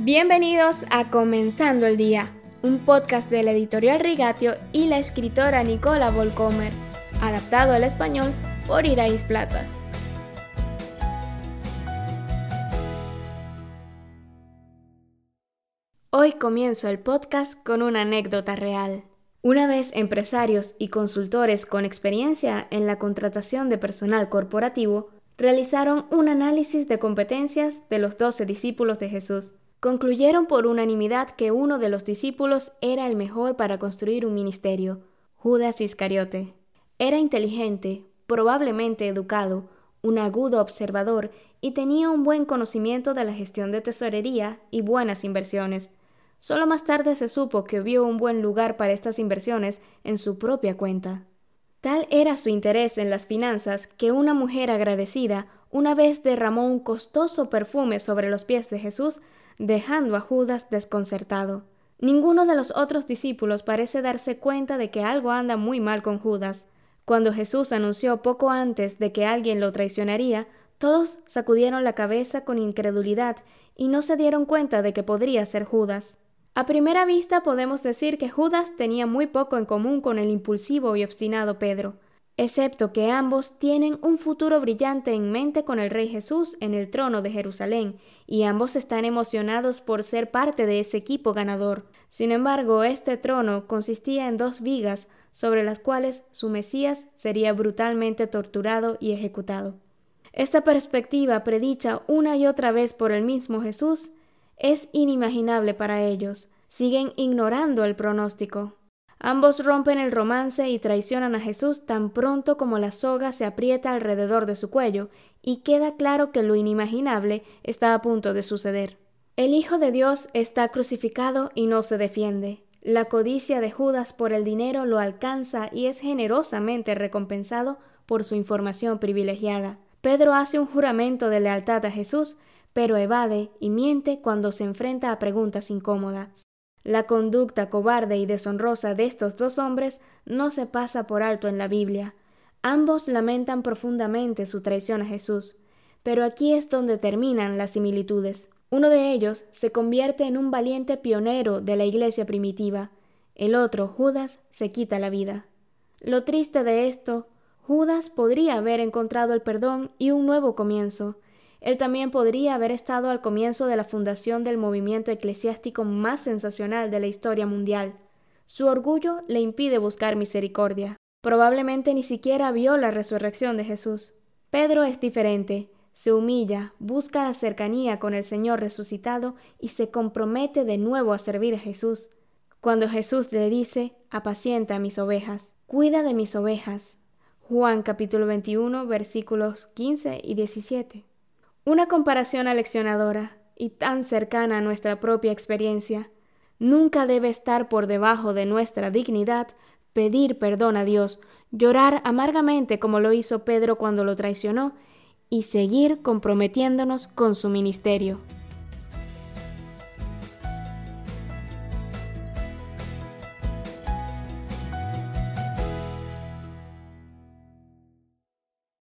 Bienvenidos a Comenzando el Día, un podcast de la editorial Rigatio y la escritora Nicola Volcomer, adaptado al español por Irais Plata. Hoy comienzo el podcast con una anécdota real. Una vez empresarios y consultores con experiencia en la contratación de personal corporativo realizaron un análisis de competencias de los doce discípulos de Jesús concluyeron por unanimidad que uno de los discípulos era el mejor para construir un ministerio, Judas Iscariote. Era inteligente, probablemente educado, un agudo observador y tenía un buen conocimiento de la gestión de tesorería y buenas inversiones. Solo más tarde se supo que vio un buen lugar para estas inversiones en su propia cuenta. Tal era su interés en las finanzas que una mujer agradecida una vez derramó un costoso perfume sobre los pies de Jesús dejando a Judas desconcertado. Ninguno de los otros discípulos parece darse cuenta de que algo anda muy mal con Judas. Cuando Jesús anunció poco antes de que alguien lo traicionaría, todos sacudieron la cabeza con incredulidad y no se dieron cuenta de que podría ser Judas. A primera vista podemos decir que Judas tenía muy poco en común con el impulsivo y obstinado Pedro excepto que ambos tienen un futuro brillante en mente con el Rey Jesús en el trono de Jerusalén, y ambos están emocionados por ser parte de ese equipo ganador. Sin embargo, este trono consistía en dos vigas sobre las cuales su Mesías sería brutalmente torturado y ejecutado. Esta perspectiva, predicha una y otra vez por el mismo Jesús, es inimaginable para ellos. Siguen ignorando el pronóstico. Ambos rompen el romance y traicionan a Jesús tan pronto como la soga se aprieta alrededor de su cuello, y queda claro que lo inimaginable está a punto de suceder. El Hijo de Dios está crucificado y no se defiende. La codicia de Judas por el dinero lo alcanza y es generosamente recompensado por su información privilegiada. Pedro hace un juramento de lealtad a Jesús, pero evade y miente cuando se enfrenta a preguntas incómodas. La conducta cobarde y deshonrosa de estos dos hombres no se pasa por alto en la Biblia. Ambos lamentan profundamente su traición a Jesús, pero aquí es donde terminan las similitudes. Uno de ellos se convierte en un valiente pionero de la iglesia primitiva, el otro, Judas, se quita la vida. Lo triste de esto, Judas podría haber encontrado el perdón y un nuevo comienzo, él también podría haber estado al comienzo de la fundación del movimiento eclesiástico más sensacional de la historia mundial. Su orgullo le impide buscar misericordia. Probablemente ni siquiera vio la resurrección de Jesús. Pedro es diferente. Se humilla, busca la cercanía con el Señor resucitado y se compromete de nuevo a servir a Jesús. Cuando Jesús le dice, apacienta mis ovejas, cuida de mis ovejas. Juan capítulo 21 versículos 15 y 17. Una comparación aleccionadora y tan cercana a nuestra propia experiencia. Nunca debe estar por debajo de nuestra dignidad pedir perdón a Dios, llorar amargamente como lo hizo Pedro cuando lo traicionó y seguir comprometiéndonos con su ministerio.